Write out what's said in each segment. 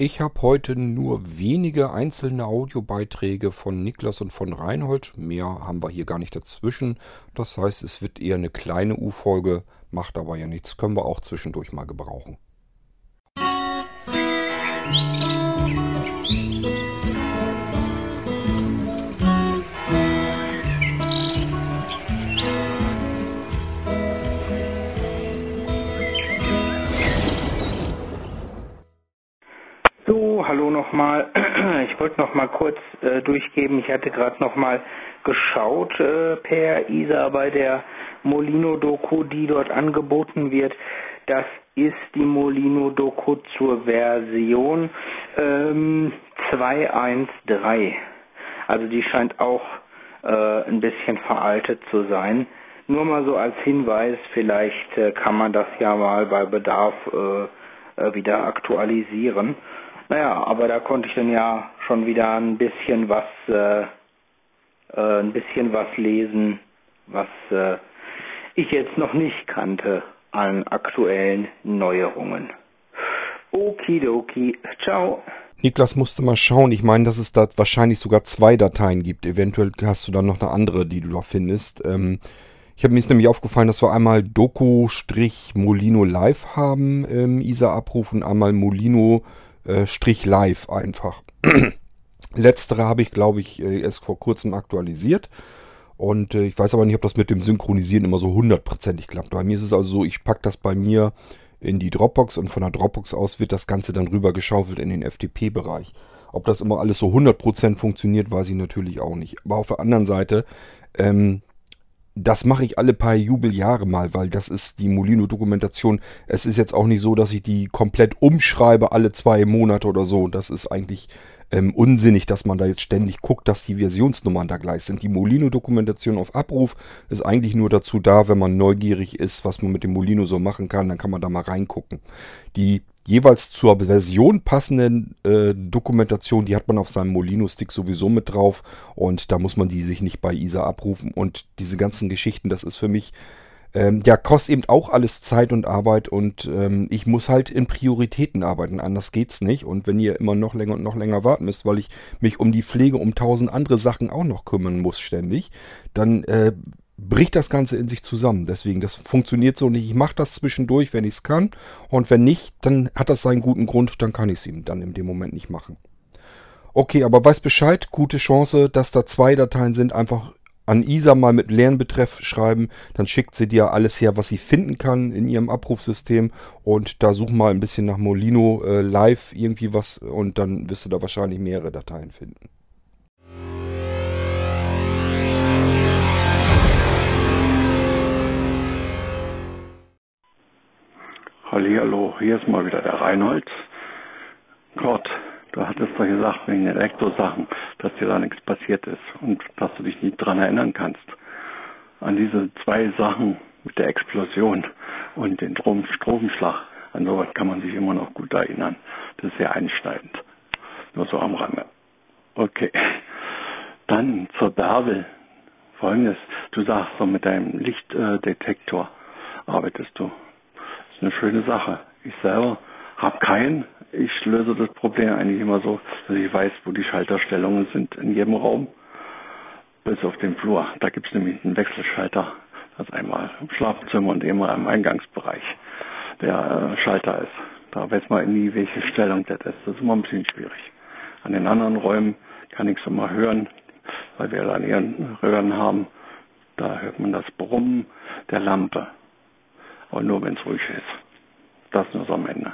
Ich habe heute nur wenige einzelne Audiobeiträge von Niklas und von Reinhold. Mehr haben wir hier gar nicht dazwischen. Das heißt, es wird eher eine kleine U-Folge, macht aber ja nichts, können wir auch zwischendurch mal gebrauchen. Nochmal. Ich wollte noch mal kurz äh, durchgeben, ich hatte gerade noch mal geschaut äh, per ISA bei der Molino-Doku, die dort angeboten wird. Das ist die Molino-Doku zur Version ähm, 2.1.3. Also die scheint auch äh, ein bisschen veraltet zu sein. Nur mal so als Hinweis, vielleicht äh, kann man das ja mal bei Bedarf äh, äh wieder aktualisieren. Naja, aber da konnte ich dann ja schon wieder ein bisschen was, äh, äh, ein bisschen was lesen, was äh, ich jetzt noch nicht kannte an aktuellen Neuerungen. Okidoki, ciao. Niklas musste mal schauen. Ich meine, dass es da wahrscheinlich sogar zwei Dateien gibt. Eventuell hast du dann noch eine andere, die du da findest. Ähm, ich habe mir ist nämlich aufgefallen, dass wir einmal Doku-Molino Live haben im ISA-Abruf und einmal Molino äh, Strich live einfach. Letztere habe ich, glaube ich, äh, erst vor kurzem aktualisiert. Und äh, ich weiß aber nicht, ob das mit dem Synchronisieren immer so hundertprozentig klappt. Bei mir ist es also so, ich packe das bei mir in die Dropbox und von der Dropbox aus wird das Ganze dann rüber geschaufelt in den FTP-Bereich. Ob das immer alles so 100% funktioniert, weiß ich natürlich auch nicht. Aber auf der anderen Seite, ähm, das mache ich alle paar Jubeljahre mal, weil das ist die Molino-Dokumentation. Es ist jetzt auch nicht so, dass ich die komplett umschreibe alle zwei Monate oder so. Das ist eigentlich ähm, unsinnig, dass man da jetzt ständig guckt, dass die Versionsnummern da gleich sind. Die Molino-Dokumentation auf Abruf ist eigentlich nur dazu da, wenn man neugierig ist, was man mit dem Molino so machen kann, dann kann man da mal reingucken. Die jeweils zur Version passenden äh, Dokumentation, die hat man auf seinem Molino-Stick sowieso mit drauf. Und da muss man die sich nicht bei ISA abrufen. Und diese ganzen Geschichten, das ist für mich, ähm, ja, kostet eben auch alles Zeit und Arbeit. Und ähm, ich muss halt in Prioritäten arbeiten, anders geht's nicht. Und wenn ihr immer noch länger und noch länger warten müsst, weil ich mich um die Pflege, um tausend andere Sachen auch noch kümmern muss ständig, dann äh, bricht das Ganze in sich zusammen. Deswegen, das funktioniert so nicht. Ich mache das zwischendurch, wenn ich es kann. Und wenn nicht, dann hat das seinen guten Grund, dann kann ich es ihm dann in dem Moment nicht machen. Okay, aber weiß Bescheid, gute Chance, dass da zwei Dateien sind. Einfach an Isa mal mit Lernbetreff schreiben, dann schickt sie dir alles her, was sie finden kann in ihrem Abrufsystem und da such mal ein bisschen nach Molino äh, live irgendwie was und dann wirst du da wahrscheinlich mehrere Dateien finden. Hallihallo, hier ist mal wieder der Reinhold. Gott, du hattest doch gesagt wegen Elektrosachen, dass dir da nichts passiert ist und dass du dich nicht dran erinnern kannst. An diese zwei Sachen mit der Explosion und den Strom Stromschlag, an sowas kann man sich immer noch gut erinnern. Das ist sehr einschneidend. Nur so am Rande. Okay. Dann zur Bärbel. Folgendes, du sagst so mit deinem Lichtdetektor arbeitest du ist eine schöne Sache. Ich selber habe keinen. Ich löse das Problem eigentlich immer so, dass ich weiß, wo die Schalterstellungen sind in jedem Raum, bis auf den Flur. Da gibt es nämlich einen Wechselschalter. Das einmal im Schlafzimmer und immer im Eingangsbereich der äh, Schalter ist. Da weiß man nie, welche Stellung das ist. Das ist immer ein bisschen schwierig. An den anderen Räumen kann ich es immer hören, weil wir da Röhren haben. Da hört man das Brummen der Lampe. Aber nur wenn es ruhig ist. Das nur so am Ende.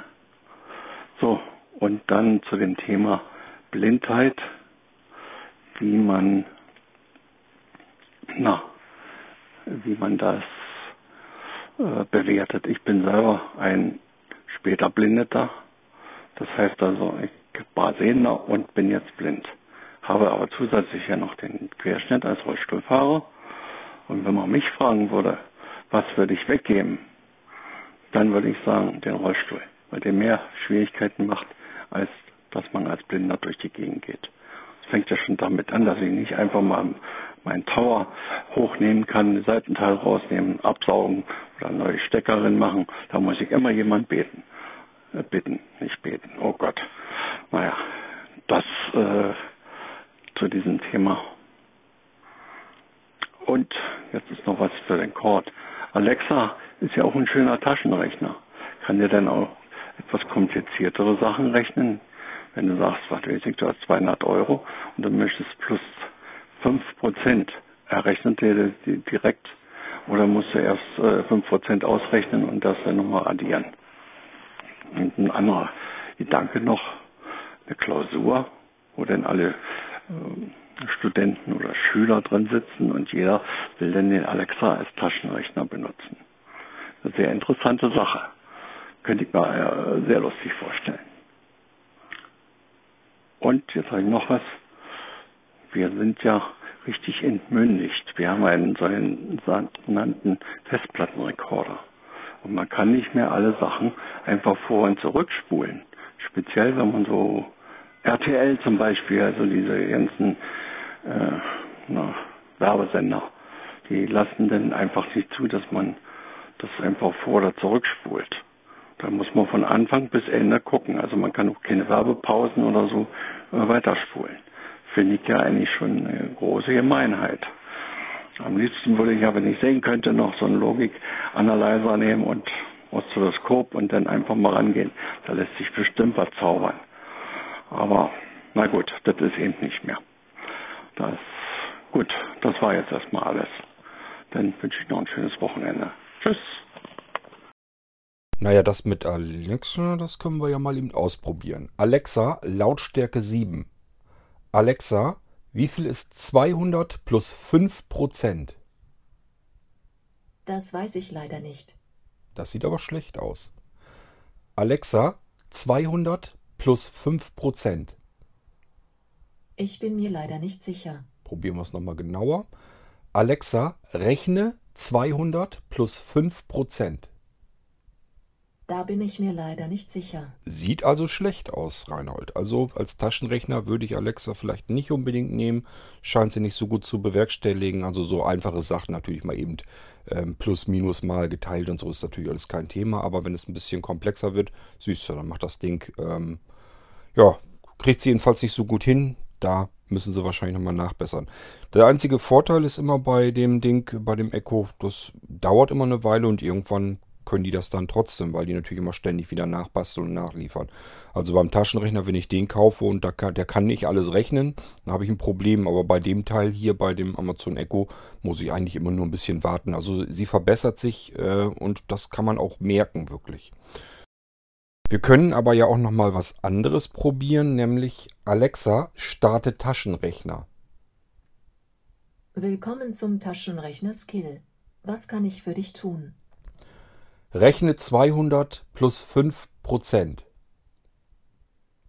So, und dann zu dem Thema Blindheit, wie man, na, wie man das äh, bewertet. Ich bin selber ein später Blindeter. Das heißt also, ich war Sehender und bin jetzt blind. Habe aber zusätzlich ja noch den Querschnitt als Rollstuhlfahrer. Und wenn man mich fragen würde, was würde ich weggeben, dann würde ich sagen, den Rollstuhl, weil der mehr Schwierigkeiten macht, als dass man als Blinder durch die Gegend geht. Es fängt ja schon damit an, dass ich nicht einfach mal meinen Tower hochnehmen kann, Seitenteil rausnehmen, absaugen oder eine neue Steckerin machen. Da muss ich immer jemand beten. Äh, bitten, nicht beten. Oh Gott. Naja, das äh, zu diesem Thema. Und jetzt ist noch was für den Cord. Alexa ist ja auch ein schöner Taschenrechner. Kann dir dann auch etwas kompliziertere Sachen rechnen. Wenn du sagst, was weiß ich, du hast 200 Euro und du möchtest plus 5 Prozent, er rechnet dir direkt oder musst du erst äh, 5 Prozent ausrechnen und das dann nochmal addieren. Und ein anderer Gedanke noch, eine Klausur, wo dann alle äh, Studenten oder Schüler drin sitzen und jeder will dann den Alexa als Taschenrechner benutzen. Sehr interessante Sache. Könnte ich mir äh, sehr lustig vorstellen. Und jetzt habe ich noch was. Wir sind ja richtig entmündigt. Wir haben einen sogenannten Festplattenrekorder. Und man kann nicht mehr alle Sachen einfach vor und zurückspulen. Speziell, wenn man so RTL zum Beispiel, also diese ganzen äh, na, Werbesender, die lassen dann einfach nicht zu, dass man das einfach vor oder zurückspult. Da muss man von Anfang bis Ende gucken. Also man kann auch keine Werbepausen oder so äh, weiterspulen. Finde ich ja eigentlich schon eine große Gemeinheit. Am liebsten würde ich ja, wenn ich sehen könnte, noch so einen Logik-Analyzer nehmen und Oszilloskop und dann einfach mal rangehen. Da lässt sich bestimmt was zaubern. Aber na gut, das ist eben nicht mehr. Das gut, das war jetzt erstmal alles. Dann wünsche ich noch ein schönes Wochenende. Tschüss. Naja, das mit Alexa, das können wir ja mal eben ausprobieren. Alexa, Lautstärke 7. Alexa, wie viel ist 200 plus 5 Prozent? Das weiß ich leider nicht. Das sieht aber schlecht aus. Alexa, 200 plus 5 Prozent. Ich bin mir leider nicht sicher. Probieren wir es nochmal genauer. Alexa, rechne 200 plus 5 Prozent. Da bin ich mir leider nicht sicher. Sieht also schlecht aus, Reinhold. Also als Taschenrechner würde ich Alexa vielleicht nicht unbedingt nehmen. Scheint sie nicht so gut zu bewerkstelligen. Also so einfache Sachen natürlich mal eben ähm, plus, minus mal geteilt und so ist natürlich alles kein Thema. Aber wenn es ein bisschen komplexer wird, süß, dann macht das Ding, ähm, ja, kriegt sie jedenfalls nicht so gut hin. Da müssen sie wahrscheinlich nochmal nachbessern. Der einzige Vorteil ist immer bei dem Ding, bei dem Echo, das dauert immer eine Weile und irgendwann können die das dann trotzdem, weil die natürlich immer ständig wieder nachbasteln und nachliefern. Also beim Taschenrechner, wenn ich den kaufe und kann, der kann nicht alles rechnen, dann habe ich ein Problem. Aber bei dem Teil hier, bei dem Amazon Echo, muss ich eigentlich immer nur ein bisschen warten. Also sie verbessert sich äh, und das kann man auch merken, wirklich. Wir können aber ja auch nochmal was anderes probieren, nämlich Alexa, starte Taschenrechner. Willkommen zum Taschenrechner Skill. Was kann ich für dich tun? Rechne 200 plus 5 Prozent.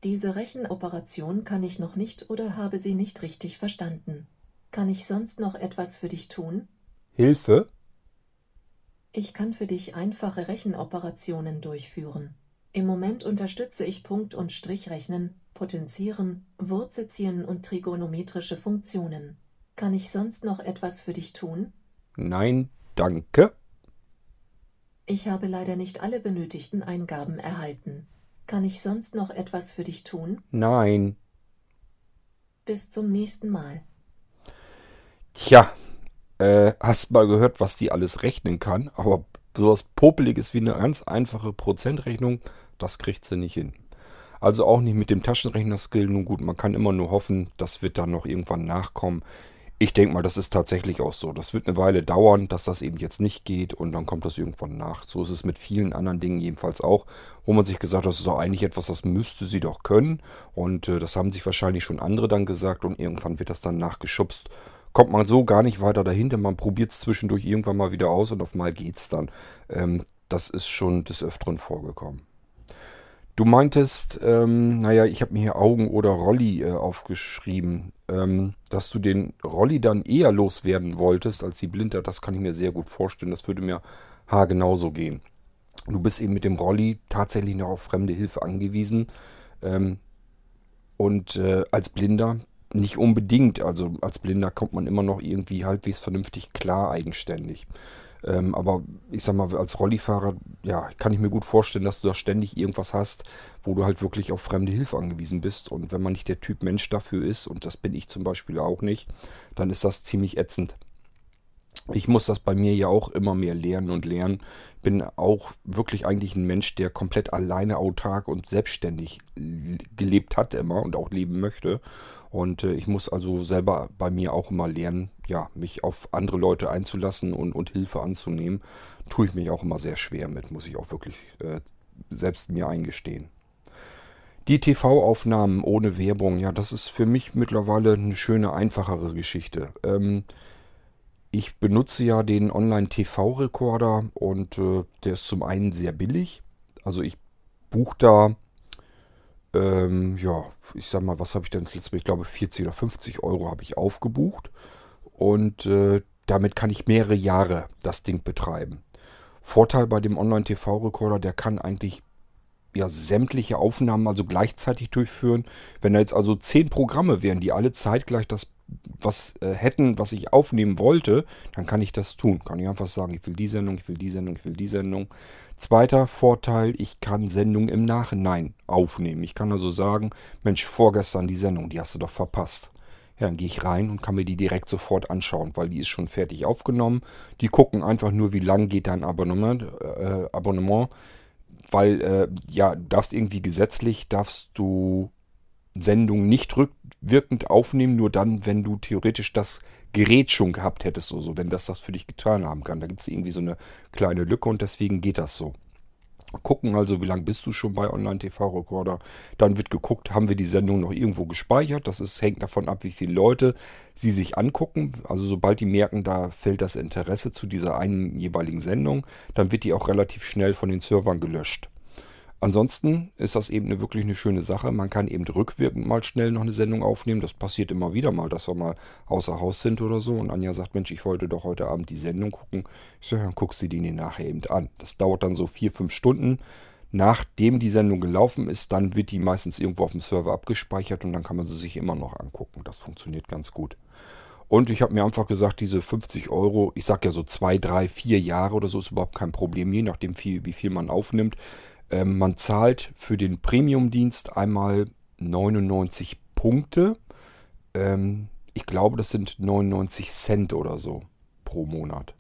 Diese Rechenoperation kann ich noch nicht oder habe sie nicht richtig verstanden. Kann ich sonst noch etwas für dich tun? Hilfe? Ich kann für dich einfache Rechenoperationen durchführen. Im Moment unterstütze ich Punkt- und Strichrechnen, Potenzieren, Wurzelziehen und trigonometrische Funktionen. Kann ich sonst noch etwas für dich tun? Nein, danke. Ich habe leider nicht alle benötigten Eingaben erhalten. Kann ich sonst noch etwas für dich tun? Nein. Bis zum nächsten Mal. Tja, äh, hast mal gehört, was die alles rechnen kann, aber sowas Popeliges wie eine ganz einfache Prozentrechnung, das kriegt sie nicht hin. Also auch nicht mit dem Taschenrechner-Skill. Nun gut, man kann immer nur hoffen, das wird dann noch irgendwann nachkommen. Ich denke mal, das ist tatsächlich auch so. Das wird eine Weile dauern, dass das eben jetzt nicht geht und dann kommt das irgendwann nach. So ist es mit vielen anderen Dingen jedenfalls auch, wo man sich gesagt hat, das ist doch eigentlich etwas, das müsste sie doch können. Und äh, das haben sich wahrscheinlich schon andere dann gesagt und irgendwann wird das dann nachgeschubst. Kommt man so gar nicht weiter dahinter. Man probiert es zwischendurch irgendwann mal wieder aus und auf mal geht's dann. Ähm, das ist schon des Öfteren vorgekommen. Du meintest, ähm, naja, ich habe mir hier Augen oder Rolli äh, aufgeschrieben, ähm, dass du den Rolli dann eher loswerden wolltest als die Blinter. Das kann ich mir sehr gut vorstellen. Das würde mir haargenauso gehen. Du bist eben mit dem Rolli tatsächlich noch auf fremde Hilfe angewiesen. Ähm, und äh, als Blinder nicht unbedingt. Also als Blinder kommt man immer noch irgendwie halbwegs vernünftig klar eigenständig. Ähm, aber ich sag mal, als Rollifahrer, ja, kann ich mir gut vorstellen, dass du da ständig irgendwas hast, wo du halt wirklich auf fremde Hilfe angewiesen bist. Und wenn man nicht der Typ Mensch dafür ist, und das bin ich zum Beispiel auch nicht, dann ist das ziemlich ätzend. Ich muss das bei mir ja auch immer mehr lernen und lernen. Bin auch wirklich eigentlich ein Mensch, der komplett alleine autark und selbstständig gelebt hat immer und auch leben möchte. Und äh, ich muss also selber bei mir auch immer lernen, ja, mich auf andere Leute einzulassen und, und Hilfe anzunehmen. Tue ich mich auch immer sehr schwer mit, muss ich auch wirklich äh, selbst mir eingestehen. Die TV-Aufnahmen ohne Werbung, ja, das ist für mich mittlerweile eine schöne, einfachere Geschichte. Ähm, ich benutze ja den Online-TV-Rekorder und äh, der ist zum einen sehr billig. Also ich buche da, ähm, ja, ich sag mal, was habe ich denn jetzt? Ich glaube 40 oder 50 Euro habe ich aufgebucht. Und äh, damit kann ich mehrere Jahre das Ding betreiben. Vorteil bei dem Online-TV-Rekorder, der kann eigentlich ja, sämtliche Aufnahmen also gleichzeitig durchführen. Wenn da jetzt also zehn Programme wären, die alle zeitgleich das was äh, hätten, was ich aufnehmen wollte, dann kann ich das tun. Kann ich einfach sagen, ich will die Sendung, ich will die Sendung, ich will die Sendung. Zweiter Vorteil, ich kann Sendungen im Nachhinein aufnehmen. Ich kann also sagen, Mensch, vorgestern die Sendung, die hast du doch verpasst. Ja, dann gehe ich rein und kann mir die direkt sofort anschauen, weil die ist schon fertig aufgenommen. Die gucken einfach nur, wie lang geht dein Abonnement, äh, Abonnement weil äh, ja, darfst irgendwie gesetzlich, darfst du Sendung nicht rückwirkend aufnehmen, nur dann, wenn du theoretisch das Gerät schon gehabt hättest, so, so wenn das das für dich getan haben kann. Da gibt es irgendwie so eine kleine Lücke und deswegen geht das so. Gucken also, wie lange bist du schon bei Online-TV-Recorder. Dann wird geguckt, haben wir die Sendung noch irgendwo gespeichert. Das ist, hängt davon ab, wie viele Leute sie sich angucken. Also sobald die merken, da fällt das Interesse zu dieser einen jeweiligen Sendung, dann wird die auch relativ schnell von den Servern gelöscht. Ansonsten ist das eben eine, wirklich eine schöne Sache. Man kann eben rückwirkend mal schnell noch eine Sendung aufnehmen. Das passiert immer wieder mal, dass wir mal außer Haus sind oder so. Und Anja sagt, Mensch, ich wollte doch heute Abend die Sendung gucken. Ich sage, dann guckst du die nachher eben an. Das dauert dann so vier, fünf Stunden. Nachdem die Sendung gelaufen ist, dann wird die meistens irgendwo auf dem Server abgespeichert und dann kann man sie sich immer noch angucken. Das funktioniert ganz gut. Und ich habe mir einfach gesagt, diese 50 Euro, ich sage ja so zwei, drei, vier Jahre oder so, ist überhaupt kein Problem, je nachdem, wie viel man aufnimmt. Ähm, man zahlt für den Premium-Dienst einmal 99 Punkte. Ähm, ich glaube, das sind 99 Cent oder so pro Monat.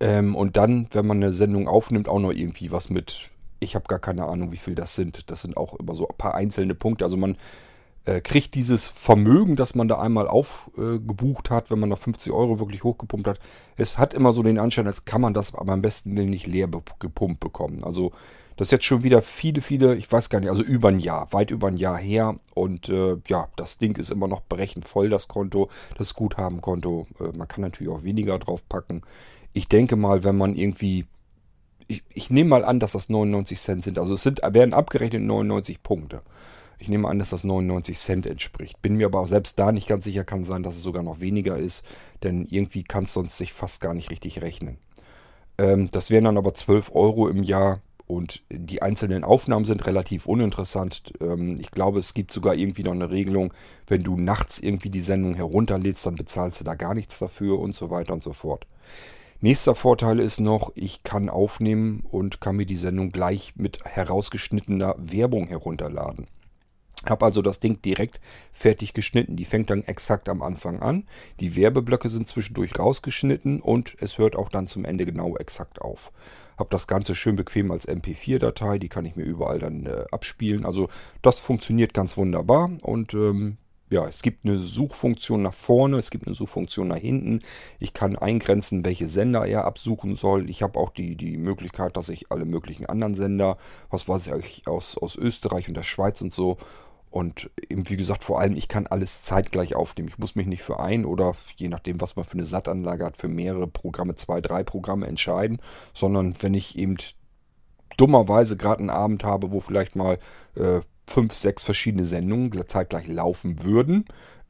Ähm, und dann, wenn man eine Sendung aufnimmt, auch noch irgendwie was mit. Ich habe gar keine Ahnung, wie viel das sind. Das sind auch immer so ein paar einzelne Punkte. Also man äh, kriegt dieses Vermögen, das man da einmal aufgebucht äh, hat, wenn man da 50 Euro wirklich hochgepumpt hat. Es hat immer so den Anschein, als kann man das aber am besten Willen nicht leer gepumpt bekommen. Also das ist jetzt schon wieder viele, viele, ich weiß gar nicht, also über ein Jahr, weit über ein Jahr her. Und äh, ja, das Ding ist immer noch brechend voll, das Konto, das Guthabenkonto. Äh, man kann natürlich auch weniger drauf packen. Ich denke mal, wenn man irgendwie ich, ich, nehme mal an, dass das 99 Cent sind. Also es sind, werden abgerechnet 99 Punkte. Ich nehme an, dass das 99 Cent entspricht. Bin mir aber auch selbst da nicht ganz sicher, kann sein, dass es sogar noch weniger ist, denn irgendwie kann es sonst sich fast gar nicht richtig rechnen. Ähm, das wären dann aber 12 Euro im Jahr und die einzelnen Aufnahmen sind relativ uninteressant. Ähm, ich glaube, es gibt sogar irgendwie noch eine Regelung, wenn du nachts irgendwie die Sendung herunterlädst, dann bezahlst du da gar nichts dafür und so weiter und so fort. Nächster Vorteil ist noch, ich kann aufnehmen und kann mir die Sendung gleich mit herausgeschnittener Werbung herunterladen. Habe also das Ding direkt fertig geschnitten. Die fängt dann exakt am Anfang an. Die Werbeblöcke sind zwischendurch rausgeschnitten und es hört auch dann zum Ende genau exakt auf. Habe das Ganze schön bequem als MP4-Datei. Die kann ich mir überall dann äh, abspielen. Also das funktioniert ganz wunderbar und ähm, ja, es gibt eine Suchfunktion nach vorne, es gibt eine Suchfunktion nach hinten. Ich kann eingrenzen, welche Sender er absuchen soll. Ich habe auch die, die Möglichkeit, dass ich alle möglichen anderen Sender, was weiß ich, aus, aus Österreich und der Schweiz und so, und eben, wie gesagt, vor allem, ich kann alles zeitgleich aufnehmen. Ich muss mich nicht für ein oder je nachdem, was man für eine SAT-Anlage hat, für mehrere Programme, zwei, drei Programme entscheiden, sondern wenn ich eben dummerweise gerade einen Abend habe, wo vielleicht mal äh, fünf, sechs verschiedene Sendungen zeitgleich laufen würden,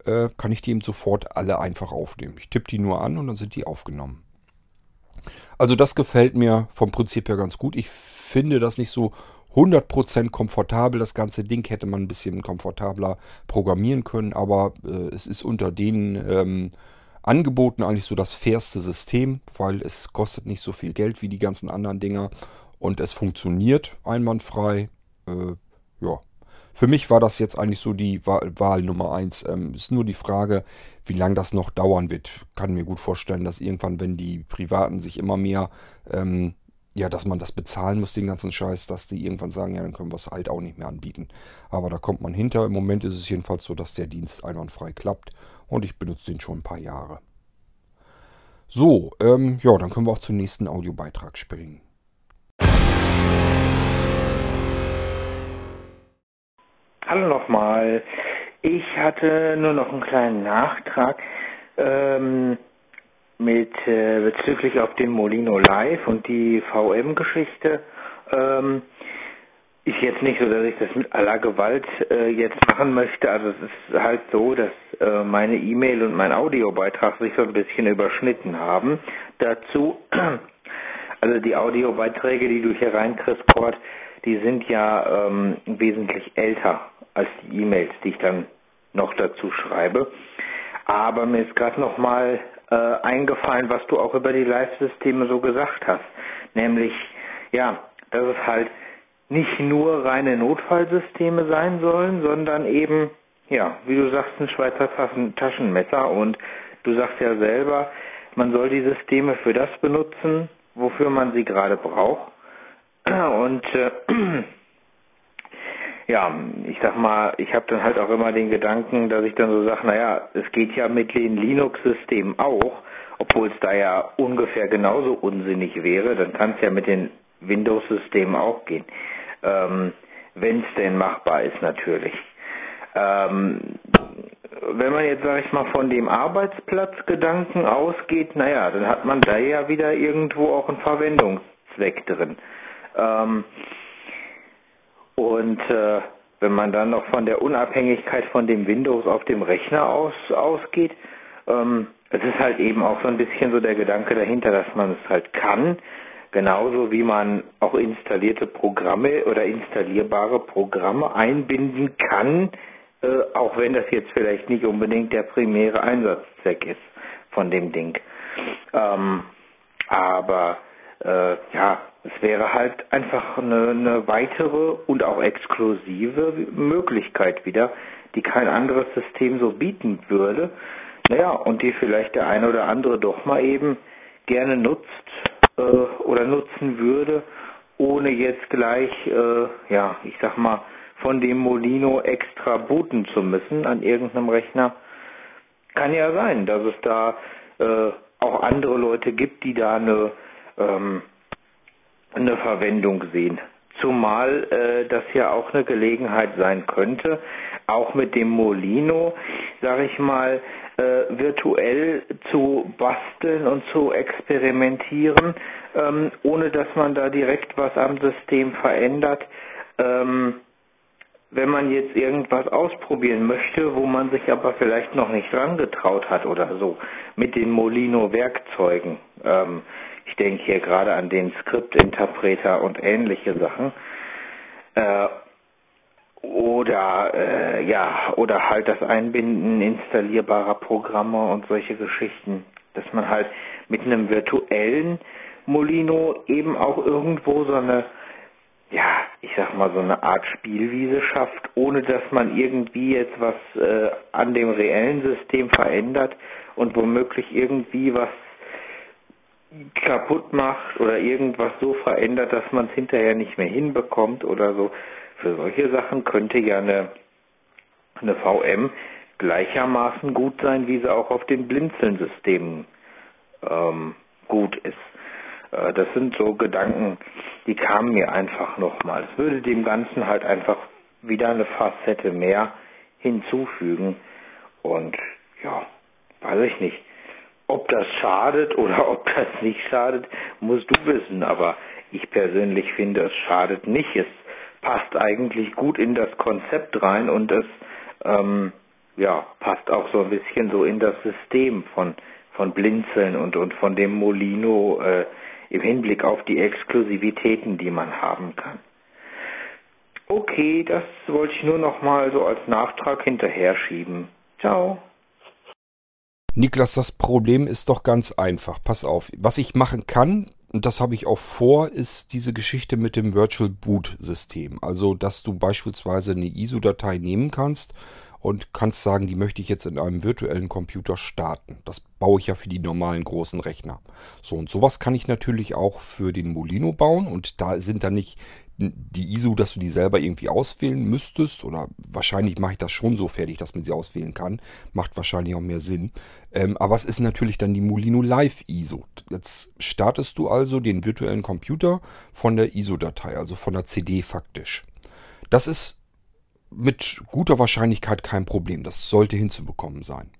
äh, kann ich die eben sofort alle einfach aufnehmen. Ich tippe die nur an und dann sind die aufgenommen. Also das gefällt mir vom Prinzip her ganz gut. Ich finde das nicht so 100% komfortabel. Das ganze Ding hätte man ein bisschen komfortabler programmieren können, aber äh, es ist unter den ähm, Angeboten eigentlich so das fairste System, weil es kostet nicht so viel Geld wie die ganzen anderen Dinger und es funktioniert einwandfrei. Äh, ja, für mich war das jetzt eigentlich so die Wahl, Wahl Nummer eins. Ähm, ist nur die Frage, wie lange das noch dauern wird. Kann mir gut vorstellen, dass irgendwann, wenn die Privaten sich immer mehr, ähm, ja, dass man das bezahlen muss, den ganzen Scheiß, dass die irgendwann sagen, ja, dann können wir es halt auch nicht mehr anbieten. Aber da kommt man hinter. Im Moment ist es jedenfalls so, dass der Dienst einwandfrei klappt und ich benutze den schon ein paar Jahre. So, ähm, ja, dann können wir auch zum nächsten Audiobeitrag springen. Hallo nochmal. Ich hatte nur noch einen kleinen Nachtrag ähm, mit äh, bezüglich auf den Molino Live und die VM-Geschichte. Ähm, ist jetzt nicht so, dass ich das mit aller Gewalt äh, jetzt machen möchte. Also es ist halt so, dass äh, meine E-Mail und mein Audiobeitrag sich so ein bisschen überschnitten haben. Dazu, also die Audiobeiträge, die du hier reinkriegst, Kurt, die sind ja ähm, wesentlich älter als die E-Mails, die ich dann noch dazu schreibe. Aber mir ist gerade noch mal äh, eingefallen, was du auch über die Live-Systeme so gesagt hast. Nämlich, ja, dass es halt nicht nur reine Notfallsysteme sein sollen, sondern eben, ja, wie du sagst, ein Schweizer Taschenmesser. Und du sagst ja selber, man soll die Systeme für das benutzen, wofür man sie gerade braucht. Und äh, ja, ich sag mal, ich habe dann halt auch immer den Gedanken, dass ich dann so sage, naja, es geht ja mit den Linux-Systemen auch, obwohl es da ja ungefähr genauso unsinnig wäre, dann kann es ja mit den Windows-Systemen auch gehen, ähm, wenn es denn machbar ist natürlich. Ähm, wenn man jetzt, sage ich mal, von dem Arbeitsplatzgedanken ausgeht, naja, dann hat man da ja wieder irgendwo auch einen Verwendungszweck drin. Ähm, und äh, wenn man dann noch von der Unabhängigkeit von dem Windows auf dem Rechner aus, ausgeht, ähm, es ist halt eben auch so ein bisschen so der Gedanke dahinter, dass man es halt kann, genauso wie man auch installierte Programme oder installierbare Programme einbinden kann, äh, auch wenn das jetzt vielleicht nicht unbedingt der primäre Einsatzzweck ist von dem Ding. Ähm, aber äh, ja, es wäre halt einfach eine, eine weitere und auch exklusive Möglichkeit wieder, die kein anderes System so bieten würde. Naja, und die vielleicht der eine oder andere doch mal eben gerne nutzt äh, oder nutzen würde, ohne jetzt gleich, äh, ja, ich sag mal, von dem Molino extra booten zu müssen an irgendeinem Rechner. Kann ja sein, dass es da äh, auch andere Leute gibt, die da eine ähm, eine Verwendung sehen. Zumal äh, das ja auch eine Gelegenheit sein könnte, auch mit dem Molino, sage ich mal, äh, virtuell zu basteln und zu experimentieren, ähm, ohne dass man da direkt was am System verändert. Ähm, wenn man jetzt irgendwas ausprobieren möchte, wo man sich aber vielleicht noch nicht rangetraut hat oder so, mit den Molino-Werkzeugen. Ähm, ich denke hier gerade an den Skriptinterpreter und ähnliche Sachen. Äh, oder äh, ja, oder halt das Einbinden installierbarer Programme und solche Geschichten, dass man halt mit einem virtuellen Molino eben auch irgendwo so eine ja, ich sag mal so eine Art Spielwiese schafft, ohne dass man irgendwie jetzt was äh, an dem reellen System verändert und womöglich irgendwie was kaputt macht oder irgendwas so verändert, dass man es hinterher nicht mehr hinbekommt oder so. Für solche Sachen könnte ja eine, eine VM gleichermaßen gut sein, wie sie auch auf den Blinzeln-Systemen ähm, gut ist. Äh, das sind so Gedanken, die kamen mir einfach nochmal. Es würde dem Ganzen halt einfach wieder eine Facette mehr hinzufügen. Und ja, weiß ich nicht. Ob das schadet oder ob das nicht schadet, musst du wissen. Aber ich persönlich finde, es schadet nicht. Es passt eigentlich gut in das Konzept rein und es ähm, ja, passt auch so ein bisschen so in das System von, von Blinzeln und, und von dem Molino äh, im Hinblick auf die Exklusivitäten, die man haben kann. Okay, das wollte ich nur noch mal so als Nachtrag hinterher schieben. Ciao. Niklas, das Problem ist doch ganz einfach. Pass auf. Was ich machen kann, und das habe ich auch vor, ist diese Geschichte mit dem Virtual Boot System. Also, dass du beispielsweise eine ISO-Datei nehmen kannst und kannst sagen, die möchte ich jetzt in einem virtuellen Computer starten. Das baue ich ja für die normalen großen Rechner. So und sowas kann ich natürlich auch für den Molino bauen und da sind dann nicht die ISO, dass du die selber irgendwie auswählen müsstest oder wahrscheinlich mache ich das schon so fertig, dass man sie auswählen kann. Macht wahrscheinlich auch mehr Sinn. Ähm, aber es ist natürlich dann die Molino Live ISO. Jetzt startest du also den virtuellen Computer von der ISO-Datei, also von der CD faktisch. Das ist mit guter Wahrscheinlichkeit kein Problem. Das sollte hinzubekommen sein.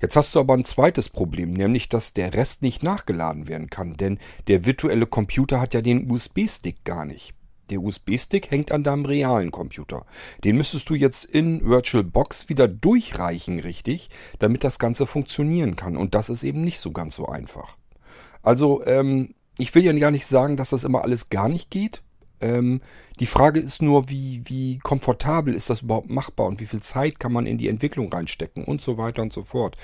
Jetzt hast du aber ein zweites Problem, nämlich dass der Rest nicht nachgeladen werden kann, denn der virtuelle Computer hat ja den USB-Stick gar nicht. Der USB-Stick hängt an deinem realen Computer. Den müsstest du jetzt in VirtualBox wieder durchreichen, richtig, damit das Ganze funktionieren kann. Und das ist eben nicht so ganz so einfach. Also, ähm, ich will ja gar nicht sagen, dass das immer alles gar nicht geht. Ähm, die Frage ist nur, wie, wie komfortabel ist das überhaupt machbar und wie viel Zeit kann man in die Entwicklung reinstecken und so weiter und so fort.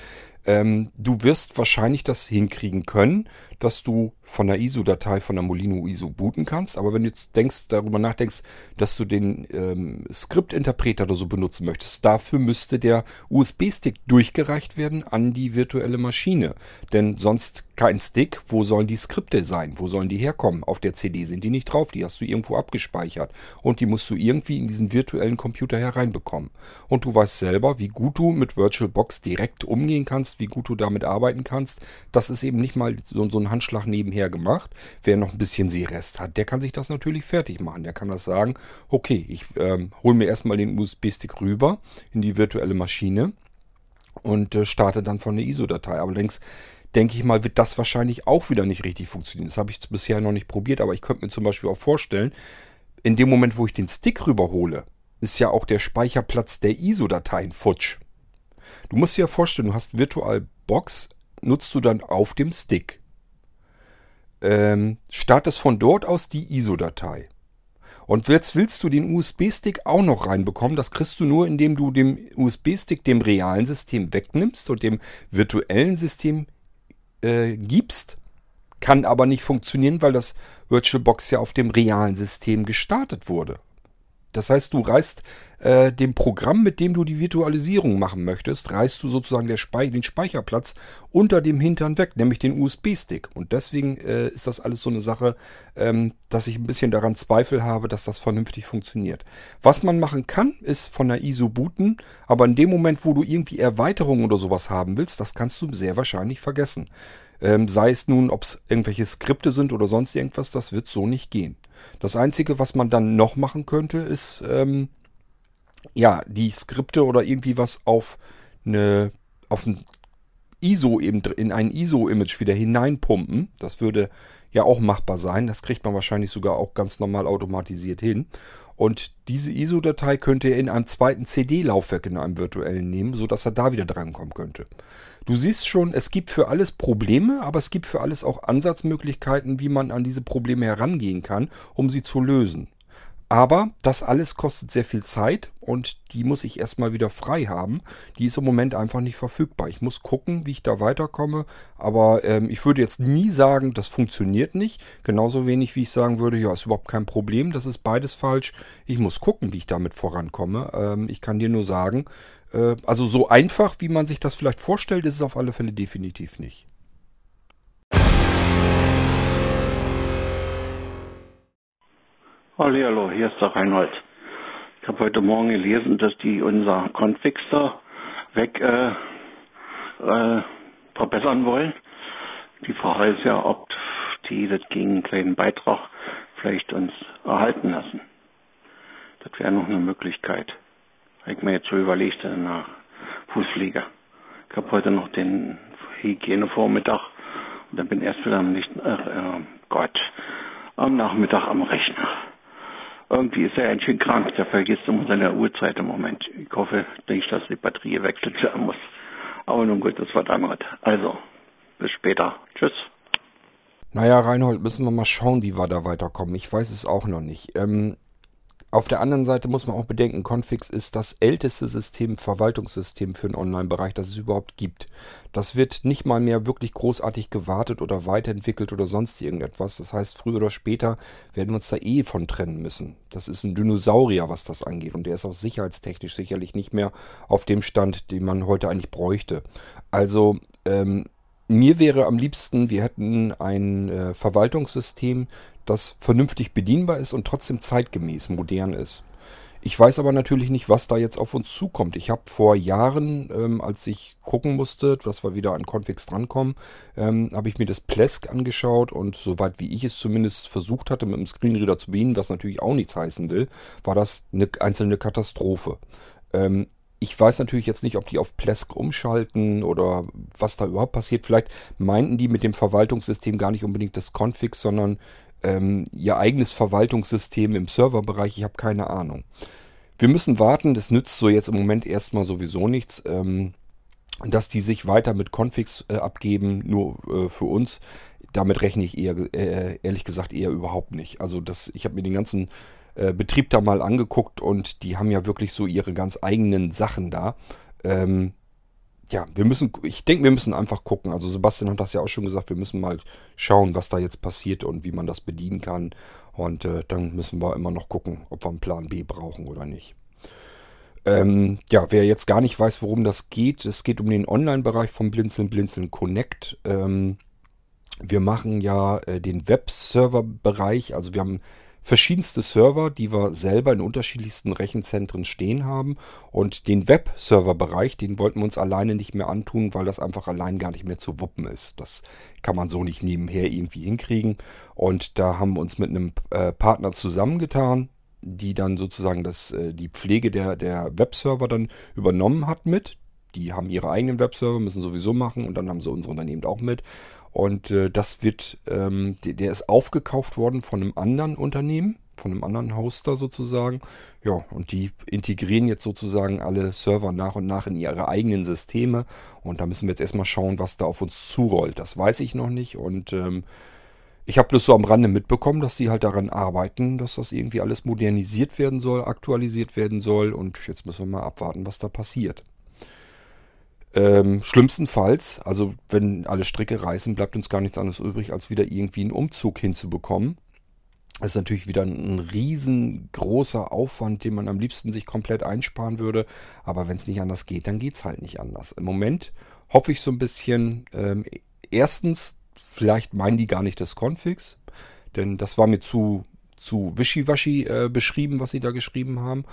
Ähm, du wirst wahrscheinlich das hinkriegen können, dass du von der ISO-Datei von der Molino ISO booten kannst. Aber wenn du jetzt denkst, darüber nachdenkst, dass du den ähm, Skriptinterpreter oder so benutzen möchtest, dafür müsste der USB-Stick durchgereicht werden an die virtuelle Maschine. Denn sonst kein Stick, wo sollen die Skripte sein? Wo sollen die herkommen? Auf der CD sind die nicht drauf, die hast du irgendwo abgespeichert. Und die musst du irgendwie in diesen virtuellen Computer hereinbekommen. Und du weißt selber, wie gut du mit VirtualBox direkt umgehen kannst wie gut du damit arbeiten kannst. Das ist eben nicht mal so, so ein Handschlag nebenher gemacht. Wer noch ein bisschen Seerest hat, der kann sich das natürlich fertig machen. Der kann das sagen, okay, ich ähm, hole mir erstmal den USB-Stick rüber in die virtuelle Maschine und äh, starte dann von der ISO-Datei. Allerdings denke ich mal, wird das wahrscheinlich auch wieder nicht richtig funktionieren. Das habe ich bisher noch nicht probiert, aber ich könnte mir zum Beispiel auch vorstellen, in dem Moment, wo ich den Stick rüberhole, ist ja auch der Speicherplatz der ISO-Dateien futsch. Du musst dir ja vorstellen, du hast VirtualBox, nutzt du dann auf dem Stick. Ähm, startest von dort aus die ISO-Datei. Und jetzt willst du den USB-Stick auch noch reinbekommen. Das kriegst du nur, indem du dem USB-Stick dem realen System wegnimmst und dem virtuellen System äh, gibst. Kann aber nicht funktionieren, weil das VirtualBox ja auf dem realen System gestartet wurde. Das heißt, du reißt äh, dem Programm, mit dem du die Virtualisierung machen möchtest, reißt du sozusagen Spei den Speicherplatz unter dem Hintern weg, nämlich den USB-Stick. Und deswegen äh, ist das alles so eine Sache, ähm, dass ich ein bisschen daran Zweifel habe, dass das vernünftig funktioniert. Was man machen kann, ist von der ISO booten, aber in dem Moment, wo du irgendwie Erweiterungen oder sowas haben willst, das kannst du sehr wahrscheinlich vergessen. Ähm, sei es nun, ob es irgendwelche Skripte sind oder sonst irgendwas, das wird so nicht gehen. Das Einzige, was man dann noch machen könnte, ist ähm, ja die Skripte oder irgendwie was auf eine auf ein ISO eben in ein ISO-Image wieder hineinpumpen. Das würde ja auch machbar sein. Das kriegt man wahrscheinlich sogar auch ganz normal automatisiert hin. Und diese ISO-Datei könnte er in einem zweiten CD-Laufwerk in einem virtuellen nehmen, sodass er da wieder drankommen könnte. Du siehst schon, es gibt für alles Probleme, aber es gibt für alles auch Ansatzmöglichkeiten, wie man an diese Probleme herangehen kann, um sie zu lösen. Aber das alles kostet sehr viel Zeit und die muss ich erstmal wieder frei haben. Die ist im Moment einfach nicht verfügbar. Ich muss gucken, wie ich da weiterkomme. Aber ähm, ich würde jetzt nie sagen, das funktioniert nicht. Genauso wenig wie ich sagen würde, ja, ist überhaupt kein Problem. Das ist beides falsch. Ich muss gucken, wie ich damit vorankomme. Ähm, ich kann dir nur sagen, äh, also so einfach, wie man sich das vielleicht vorstellt, ist es auf alle Fälle definitiv nicht. Hallo, hier ist der Reinhold. Ich habe heute Morgen gelesen, dass die unser Confixer weg äh, äh, verbessern wollen. Die Frage ist ja, ob die das gegen einen kleinen Beitrag vielleicht uns erhalten lassen. Das wäre noch eine Möglichkeit. Habe ich mir jetzt so überlegt in der Fußpflege. Ich habe heute noch den Hygienevormittag und dann bin erst wieder am nächsten, äh, äh, Gott, am Nachmittag am Rechner. Irgendwie ist er ein bisschen krank, der vergisst immer seine Uhrzeit im Moment. Ich hoffe nicht, dass die Batterie gewechselt werden muss. Aber nun gut, das war damals. Also, bis später. Tschüss. Naja, Reinhold, müssen wir mal schauen, wie wir da weiterkommen. Ich weiß es auch noch nicht. Ähm, auf der anderen Seite muss man auch bedenken, Confix ist das älteste System, Verwaltungssystem für den Online-Bereich, das es überhaupt gibt. Das wird nicht mal mehr wirklich großartig gewartet oder weiterentwickelt oder sonst irgendetwas. Das heißt, früher oder später werden wir uns da eh von trennen müssen. Das ist ein Dinosaurier, was das angeht. Und der ist auch sicherheitstechnisch sicherlich nicht mehr auf dem Stand, den man heute eigentlich bräuchte. Also, ähm, mir wäre am liebsten, wir hätten ein äh, Verwaltungssystem, das vernünftig bedienbar ist und trotzdem zeitgemäß, modern ist. Ich weiß aber natürlich nicht, was da jetzt auf uns zukommt. Ich habe vor Jahren, ähm, als ich gucken musste, dass wir wieder an Configs drankommen, ähm, habe ich mir das Plesk angeschaut und soweit wie ich es zumindest versucht hatte, mit dem Screenreader zu bedienen, was natürlich auch nichts heißen will, war das eine einzelne Katastrophe. Ähm, ich weiß natürlich jetzt nicht, ob die auf Plesk umschalten oder was da überhaupt passiert. Vielleicht meinten die mit dem Verwaltungssystem gar nicht unbedingt das Config, sondern ähm, ihr eigenes Verwaltungssystem im Serverbereich. Ich habe keine Ahnung. Wir müssen warten, das nützt so jetzt im Moment erstmal sowieso nichts. Ähm, dass die sich weiter mit Configs äh, abgeben, nur äh, für uns, damit rechne ich eher, äh, ehrlich gesagt eher überhaupt nicht. Also das, ich habe mir den ganzen äh, Betrieb da mal angeguckt und die haben ja wirklich so ihre ganz eigenen Sachen da. Ähm, ja, wir müssen, ich denke, wir müssen einfach gucken. Also Sebastian hat das ja auch schon gesagt, wir müssen mal schauen, was da jetzt passiert und wie man das bedienen kann. Und äh, dann müssen wir immer noch gucken, ob wir einen Plan B brauchen oder nicht. Ähm, ja, wer jetzt gar nicht weiß, worum das geht, es geht um den Online-Bereich von Blinzeln Blinzeln Connect. Ähm, wir machen ja äh, den Web-Server-Bereich, also wir haben verschiedenste Server, die wir selber in unterschiedlichsten Rechenzentren stehen haben. Und den Web-Server-Bereich, den wollten wir uns alleine nicht mehr antun, weil das einfach allein gar nicht mehr zu wuppen ist. Das kann man so nicht nebenher irgendwie hinkriegen. Und da haben wir uns mit einem äh, Partner zusammengetan, die dann sozusagen das, äh, die Pflege der, der Webserver dann übernommen hat mit. Die haben ihre eigenen Webserver, müssen sowieso machen und dann haben sie unsere Unternehmen auch mit. Und äh, das wird, ähm, der, der, ist aufgekauft worden von einem anderen Unternehmen, von einem anderen Hoster sozusagen. Ja, und die integrieren jetzt sozusagen alle Server nach und nach in ihre eigenen Systeme. Und da müssen wir jetzt erstmal schauen, was da auf uns zurollt. Das weiß ich noch nicht. Und ähm, ich habe bloß so am Rande mitbekommen, dass sie halt daran arbeiten, dass das irgendwie alles modernisiert werden soll, aktualisiert werden soll. Und jetzt müssen wir mal abwarten, was da passiert. Ähm, schlimmstenfalls, also wenn alle Stricke reißen, bleibt uns gar nichts anderes übrig, als wieder irgendwie einen Umzug hinzubekommen. Das ist natürlich wieder ein riesengroßer Aufwand, den man am liebsten sich komplett einsparen würde. Aber wenn es nicht anders geht, dann geht es halt nicht anders. Im Moment hoffe ich so ein bisschen, ähm, erstens, vielleicht meinen die gar nicht das Configs, denn das war mir zu, zu wischiwaschi äh, beschrieben, was sie da geschrieben haben.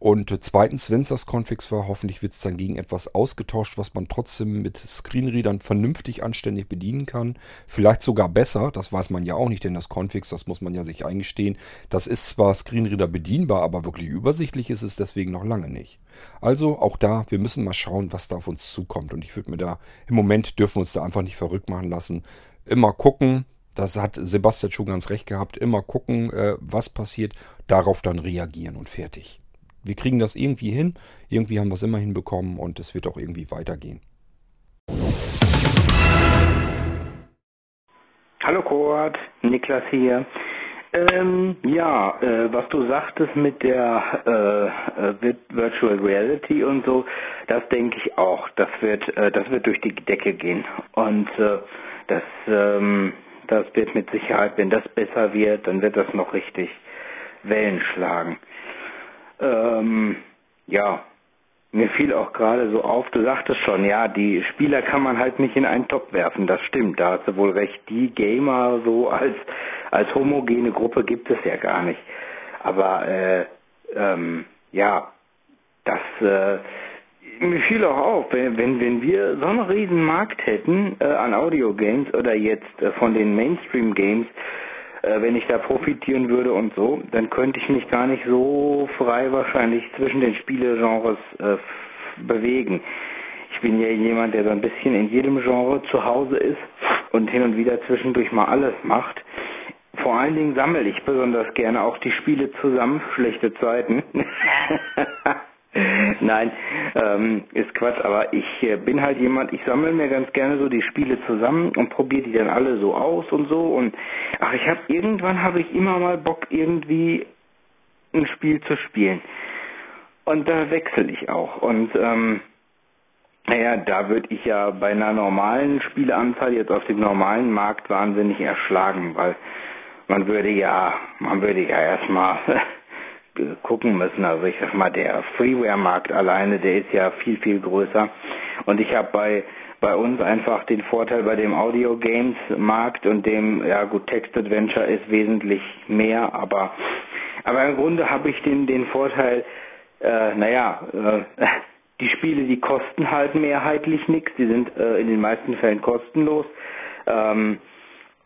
Und zweitens, wenn es das Configs war, hoffentlich wird es dann gegen etwas ausgetauscht, was man trotzdem mit Screenreadern vernünftig anständig bedienen kann. Vielleicht sogar besser, das weiß man ja auch nicht, denn das Configs, das muss man ja sich eingestehen, das ist zwar Screenreader bedienbar, aber wirklich übersichtlich ist es deswegen noch lange nicht. Also auch da, wir müssen mal schauen, was da auf uns zukommt. Und ich würde mir da, im Moment dürfen wir uns da einfach nicht verrückt machen lassen. Immer gucken, das hat Sebastian schon ganz recht gehabt, immer gucken, äh, was passiert, darauf dann reagieren und fertig wir kriegen das irgendwie hin. Irgendwie haben wir es immer hinbekommen und es wird auch irgendwie weitergehen. Hallo Kurt, Niklas hier. Ähm, ja, äh, was du sagtest mit der äh, äh Virtual Reality und so, das denke ich auch. Das wird, äh, das wird durch die Decke gehen und äh, das, ähm, das wird mit Sicherheit, wenn das besser wird, dann wird das noch richtig Wellen schlagen. Ähm, ja, mir fiel auch gerade so auf, du sagtest schon, ja, die Spieler kann man halt nicht in einen Topf werfen, das stimmt, da hast du wohl recht. Die Gamer so als, als homogene Gruppe gibt es ja gar nicht. Aber äh, ähm, ja, das äh, mir fiel auch auf, wenn, wenn, wenn wir so einen riesen Markt hätten äh, an Audio-Games oder jetzt äh, von den Mainstream-Games, äh, wenn ich da profitieren würde und so, dann könnte ich mich gar nicht so frei wahrscheinlich zwischen den Spielegenres äh, bewegen. Ich bin ja jemand, der so ein bisschen in jedem Genre zu Hause ist und hin und wieder zwischendurch mal alles macht. Vor allen Dingen sammle ich besonders gerne auch die Spiele zusammen, schlechte Zeiten. Nein, ähm, ist Quatsch, aber ich äh, bin halt jemand, ich sammle mir ganz gerne so die Spiele zusammen und probiere die dann alle so aus und so und ach, ich habe irgendwann habe ich immer mal Bock irgendwie ein Spiel zu spielen. Und da wechsle ich auch. Und ähm, naja, da würde ich ja bei einer normalen Spieleanzahl jetzt auf dem normalen Markt wahnsinnig erschlagen, weil man würde ja, man würde ja erstmal gucken müssen. Also ich sag mal, der Freeware-Markt alleine, der ist ja viel, viel größer. Und ich habe bei bei uns einfach den Vorteil bei dem Audio Games Markt und dem, ja gut, Text Adventure ist wesentlich mehr, aber aber im Grunde habe ich den den Vorteil, äh, naja, äh, die Spiele, die kosten halt mehrheitlich nichts, die sind äh, in den meisten Fällen kostenlos. Ähm,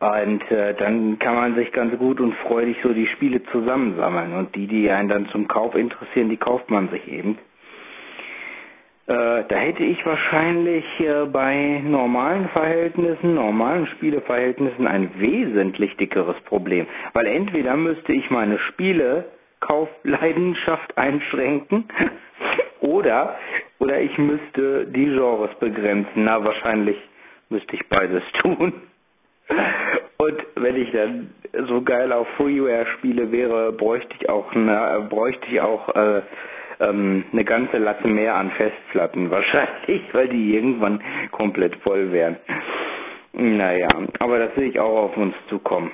und äh, dann kann man sich ganz gut und freudig so die Spiele zusammensammeln. Und die, die einen dann zum Kauf interessieren, die kauft man sich eben. Äh, da hätte ich wahrscheinlich äh, bei normalen Verhältnissen, normalen Spieleverhältnissen ein wesentlich dickeres Problem. Weil entweder müsste ich meine Spielekaufleidenschaft einschränken oder, oder ich müsste die Genres begrenzen. Na, wahrscheinlich müsste ich beides tun. Und wenn ich dann so geil auf Freeware spiele wäre, bräuchte ich auch, ne, bräuchte ich auch äh, ähm, eine ganze Latte mehr an Festplatten wahrscheinlich, weil die irgendwann komplett voll wären. Naja, aber das sehe ich auch auf uns zukommen.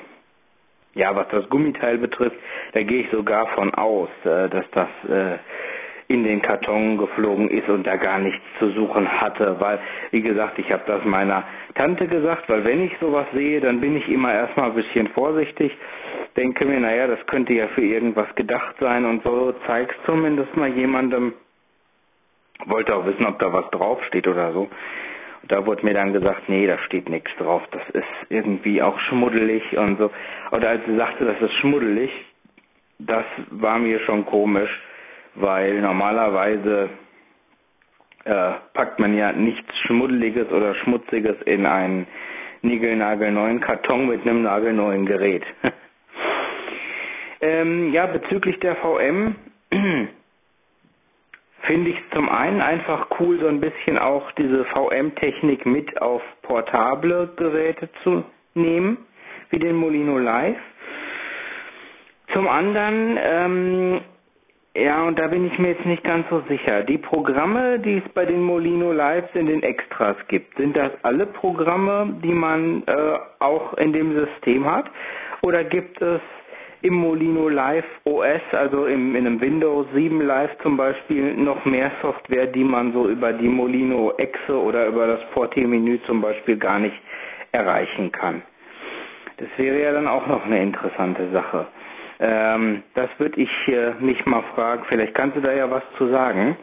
Ja, was das Gummiteil betrifft, da gehe ich sogar von aus, äh, dass das äh, in den Karton geflogen ist und da gar nichts zu suchen hatte, weil, wie gesagt, ich habe das meiner Tante gesagt, weil wenn ich sowas sehe, dann bin ich immer erstmal ein bisschen vorsichtig, denke mir, naja, das könnte ja für irgendwas gedacht sein und so zeig's zumindest mal jemandem. Wollte auch wissen, ob da was draufsteht oder so. Da wurde mir dann gesagt, nee, da steht nichts drauf, das ist irgendwie auch schmuddelig und so. Oder als sie sagte, das ist schmuddelig, das war mir schon komisch weil normalerweise äh, packt man ja nichts Schmuddeliges oder Schmutziges in einen niegelnagelneuen Karton mit einem nagelneuen Gerät. ähm, ja, bezüglich der VM finde ich zum einen einfach cool, so ein bisschen auch diese VM-Technik mit auf portable Geräte zu nehmen, wie den Molino Live. Zum anderen ähm, ja, und da bin ich mir jetzt nicht ganz so sicher. Die Programme, die es bei den Molino Lives in den Extras gibt, sind das alle Programme, die man äh, auch in dem System hat? Oder gibt es im Molino Live OS, also im, in einem Windows 7 Live zum Beispiel, noch mehr Software, die man so über die Molino Exe oder über das Portier-Menü zum Beispiel gar nicht erreichen kann? Das wäre ja dann auch noch eine interessante Sache. Ähm, das würde ich äh, mich mal fragen. Vielleicht kannst du da ja was zu sagen.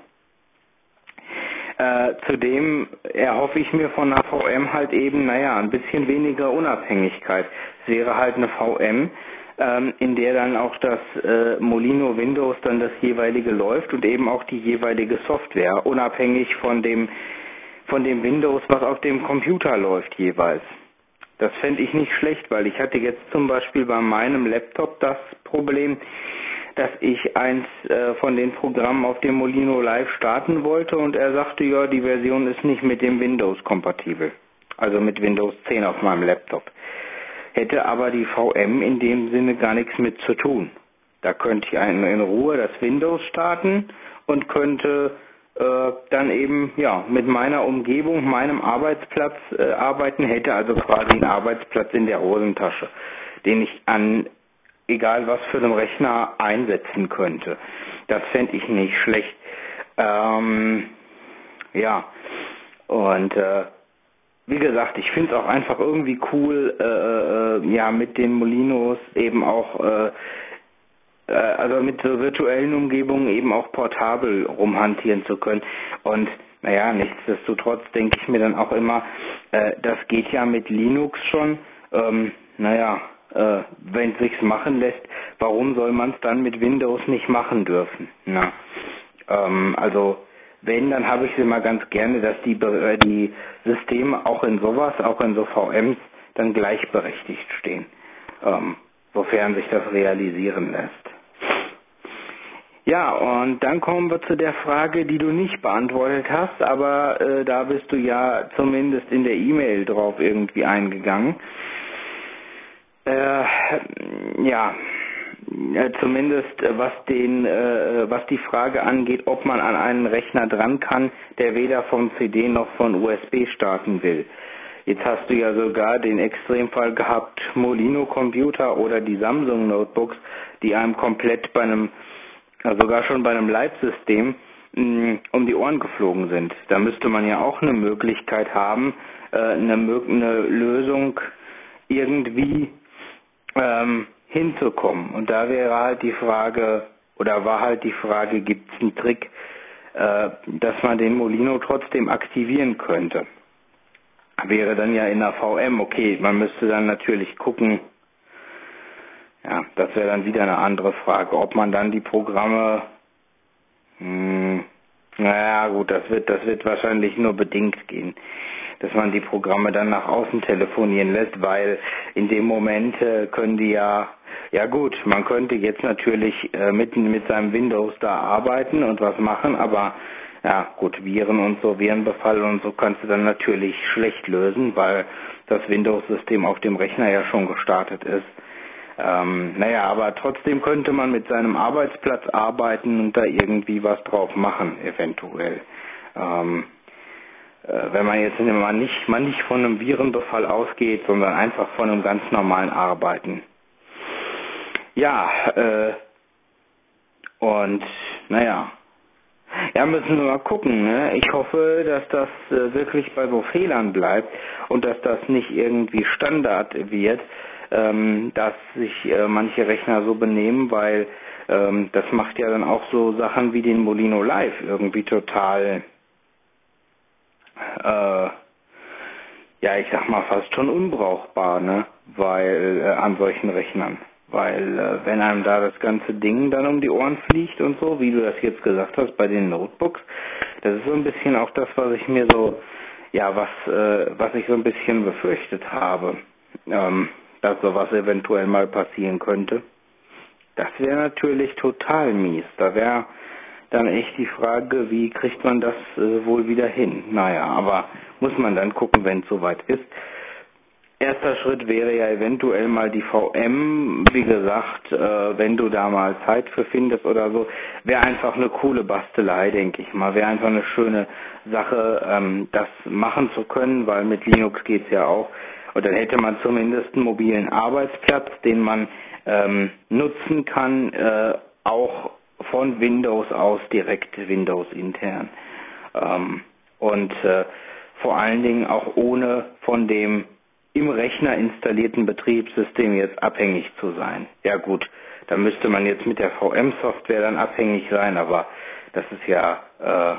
Äh, zudem erhoffe ich mir von einer VM halt eben, naja, ein bisschen weniger Unabhängigkeit. Es wäre halt eine VM, ähm, in der dann auch das äh, Molino Windows dann das jeweilige läuft und eben auch die jeweilige Software, unabhängig von dem von dem Windows, was auf dem Computer läuft jeweils. Das fände ich nicht schlecht, weil ich hatte jetzt zum Beispiel bei meinem Laptop das Problem, dass ich eins äh, von den Programmen auf dem Molino Live starten wollte und er sagte, ja, die Version ist nicht mit dem Windows kompatibel. Also mit Windows 10 auf meinem Laptop. Hätte aber die VM in dem Sinne gar nichts mit zu tun. Da könnte ich in Ruhe das Windows starten und könnte äh, dann eben ja mit meiner Umgebung, meinem Arbeitsplatz äh, arbeiten hätte, also quasi einen Arbeitsplatz in der Hosentasche, den ich an egal was für einem Rechner einsetzen könnte. Das fände ich nicht schlecht. Ähm, ja, und äh, wie gesagt, ich finde es auch einfach irgendwie cool, äh, äh, ja, mit den Molinos eben auch äh, äh, also mit so virtuellen Umgebungen eben auch portabel rumhantieren zu können. Und naja, nichtsdestotrotz denke ich mir dann auch immer, äh, das geht ja mit Linux schon. Ähm, naja, äh, wenn es sich machen lässt, warum soll man es dann mit Windows nicht machen dürfen? Na, ähm, also wenn, dann habe ich sie mal ganz gerne, dass die, äh, die Systeme auch in sowas, auch in so VMs, dann gleichberechtigt stehen, ähm, sofern sich das realisieren lässt. Ja, und dann kommen wir zu der Frage, die du nicht beantwortet hast, aber äh, da bist du ja zumindest in der E-Mail drauf irgendwie eingegangen. Äh, ja, äh, zumindest äh, was den, äh, was die Frage angeht, ob man an einen Rechner dran kann, der weder von CD noch von USB starten will. Jetzt hast du ja sogar den Extremfall gehabt, Molino Computer oder die Samsung Notebooks, die einem komplett bei einem, sogar schon bei einem Live-System mm, um die Ohren geflogen sind. Da müsste man ja auch eine Möglichkeit haben, äh, eine, eine Lösung irgendwie ähm, hinzukommen. Und da wäre halt die Frage, oder war halt die Frage, gibt es einen Trick, äh, dass man den Molino trotzdem aktivieren könnte? wäre dann ja in der VM, okay, man müsste dann natürlich gucken, ja, das wäre dann wieder eine andere Frage, ob man dann die Programme, mh, hm, naja gut, das wird, das wird wahrscheinlich nur bedingt gehen, dass man die Programme dann nach außen telefonieren lässt, weil in dem Moment äh, können die ja, ja gut, man könnte jetzt natürlich äh, mitten mit seinem Windows da arbeiten und was machen, aber ja, gut, Viren und so, Virenbefall und so kannst du dann natürlich schlecht lösen, weil das Windows-System auf dem Rechner ja schon gestartet ist. Ähm, naja, aber trotzdem könnte man mit seinem Arbeitsplatz arbeiten und da irgendwie was drauf machen, eventuell. Ähm, äh, wenn man jetzt mal nicht, mal nicht von einem Virenbefall ausgeht, sondern einfach von einem ganz normalen Arbeiten. Ja, äh, und naja, ja, müssen wir mal gucken. Ne? Ich hoffe, dass das äh, wirklich bei so Fehlern bleibt und dass das nicht irgendwie Standard wird, ähm, dass sich äh, manche Rechner so benehmen, weil ähm, das macht ja dann auch so Sachen wie den Molino Live irgendwie total, äh, ja, ich sag mal fast schon unbrauchbar, ne? Weil äh, an solchen Rechnern. Weil äh, wenn einem da das ganze Ding dann um die Ohren fliegt und so, wie du das jetzt gesagt hast bei den Notebooks, das ist so ein bisschen auch das, was ich mir so, ja, was, äh, was ich so ein bisschen befürchtet habe, ähm, dass sowas eventuell mal passieren könnte. Das wäre natürlich total mies. Da wäre dann echt die Frage, wie kriegt man das äh, wohl wieder hin? Naja, aber muss man dann gucken, wenn es soweit ist. Erster Schritt wäre ja eventuell mal die VM, wie gesagt, äh, wenn du da mal Zeit für findest oder so, wäre einfach eine coole Bastelei, denke ich mal. Wäre einfach eine schöne Sache, ähm, das machen zu können, weil mit Linux geht's ja auch. Und dann hätte man zumindest einen mobilen Arbeitsplatz, den man ähm, nutzen kann, äh, auch von Windows aus, direkt Windows intern. Ähm, und äh, vor allen Dingen auch ohne von dem im Rechner installierten Betriebssystem jetzt abhängig zu sein. Ja gut, da müsste man jetzt mit der VM-Software dann abhängig sein, aber das ist ja, äh,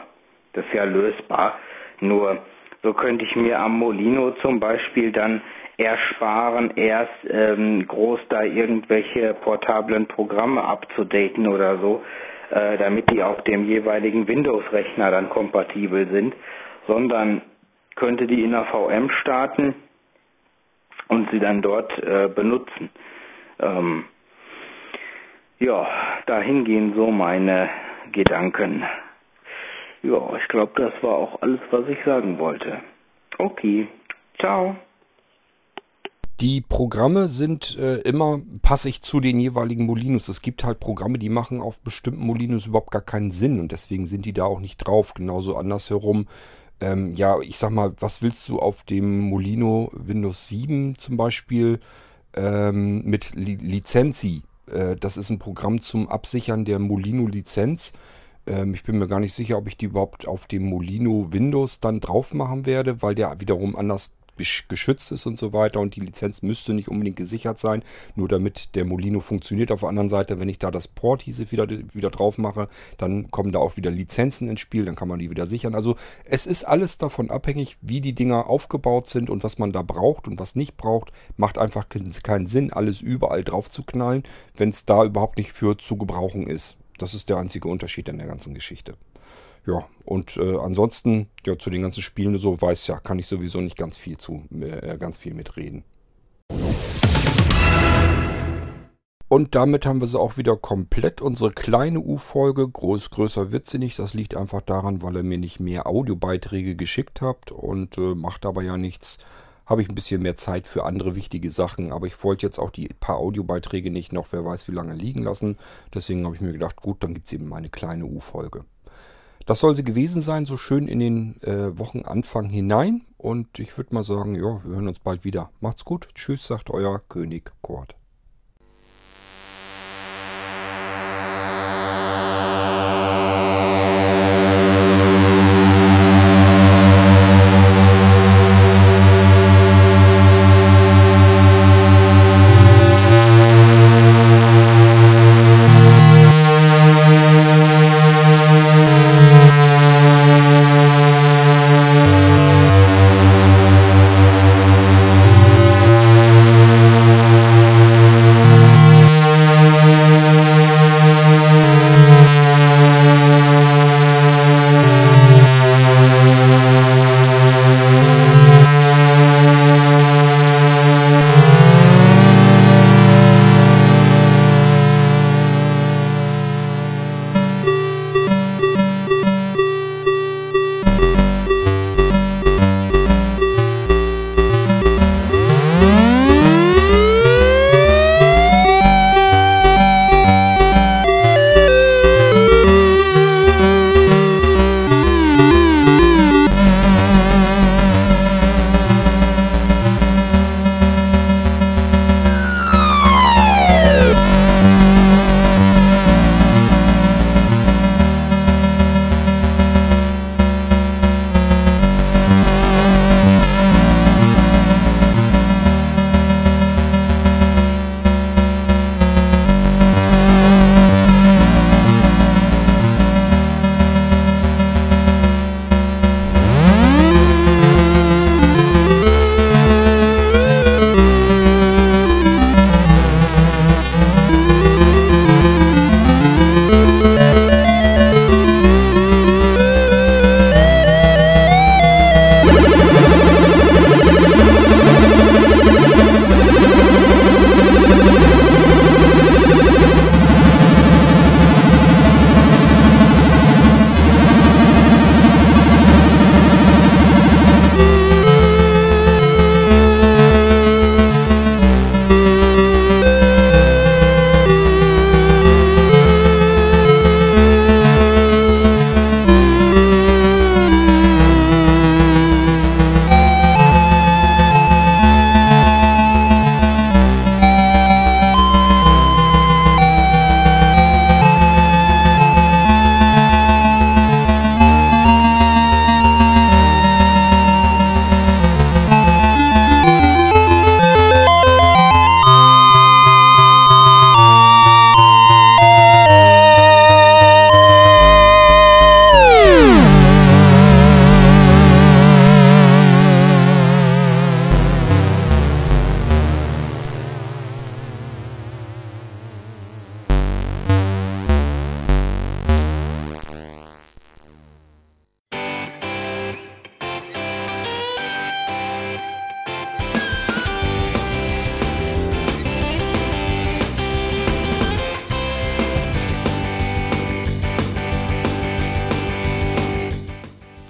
das ist ja lösbar. Nur so könnte ich mir am Molino zum Beispiel dann ersparen, erst ähm, groß da irgendwelche portablen Programme abzudaten oder so, äh, damit die auf dem jeweiligen Windows-Rechner dann kompatibel sind, sondern könnte die in der VM starten und sie dann dort äh, benutzen. Ähm, ja, dahin gehen so meine Gedanken. Ja, ich glaube, das war auch alles, was ich sagen wollte. Okay, ciao. Die Programme sind äh, immer passig zu den jeweiligen Molinos. Es gibt halt Programme, die machen auf bestimmten Molinos überhaupt gar keinen Sinn und deswegen sind die da auch nicht drauf. Genauso andersherum ähm, ja, ich sag mal, was willst du auf dem Molino Windows 7 zum Beispiel ähm, mit Li Lizenzi? Äh, das ist ein Programm zum Absichern der Molino-Lizenz. Ähm, ich bin mir gar nicht sicher, ob ich die überhaupt auf dem Molino Windows dann drauf machen werde, weil der wiederum anders geschützt ist und so weiter und die Lizenz müsste nicht unbedingt gesichert sein, nur damit der Molino funktioniert. Auf der anderen Seite, wenn ich da das Port hieße wieder, wieder drauf mache, dann kommen da auch wieder Lizenzen ins Spiel, dann kann man die wieder sichern. Also es ist alles davon abhängig, wie die Dinger aufgebaut sind und was man da braucht und was nicht braucht. Macht einfach keinen Sinn, alles überall drauf zu knallen, wenn es da überhaupt nicht für zu gebrauchen ist. Das ist der einzige Unterschied in der ganzen Geschichte. Ja, und äh, ansonsten, ja, zu den ganzen Spielen so, weiß ja, kann ich sowieso nicht ganz viel zu, äh, ganz viel mitreden. Und damit haben wir sie auch wieder komplett. Unsere kleine U-Folge. Groß, größer wird sie nicht. Das liegt einfach daran, weil ihr mir nicht mehr Audiobeiträge geschickt habt. Und äh, macht aber ja nichts. habe ich ein bisschen mehr Zeit für andere wichtige Sachen. Aber ich wollte jetzt auch die paar Audiobeiträge nicht noch, wer weiß wie lange liegen lassen. Deswegen habe ich mir gedacht, gut, dann gibt es eben eine kleine U-Folge. Das soll sie gewesen sein, so schön in den äh, Wochenanfang hinein. Und ich würde mal sagen, ja, wir hören uns bald wieder. Macht's gut. Tschüss, sagt euer König Kurt.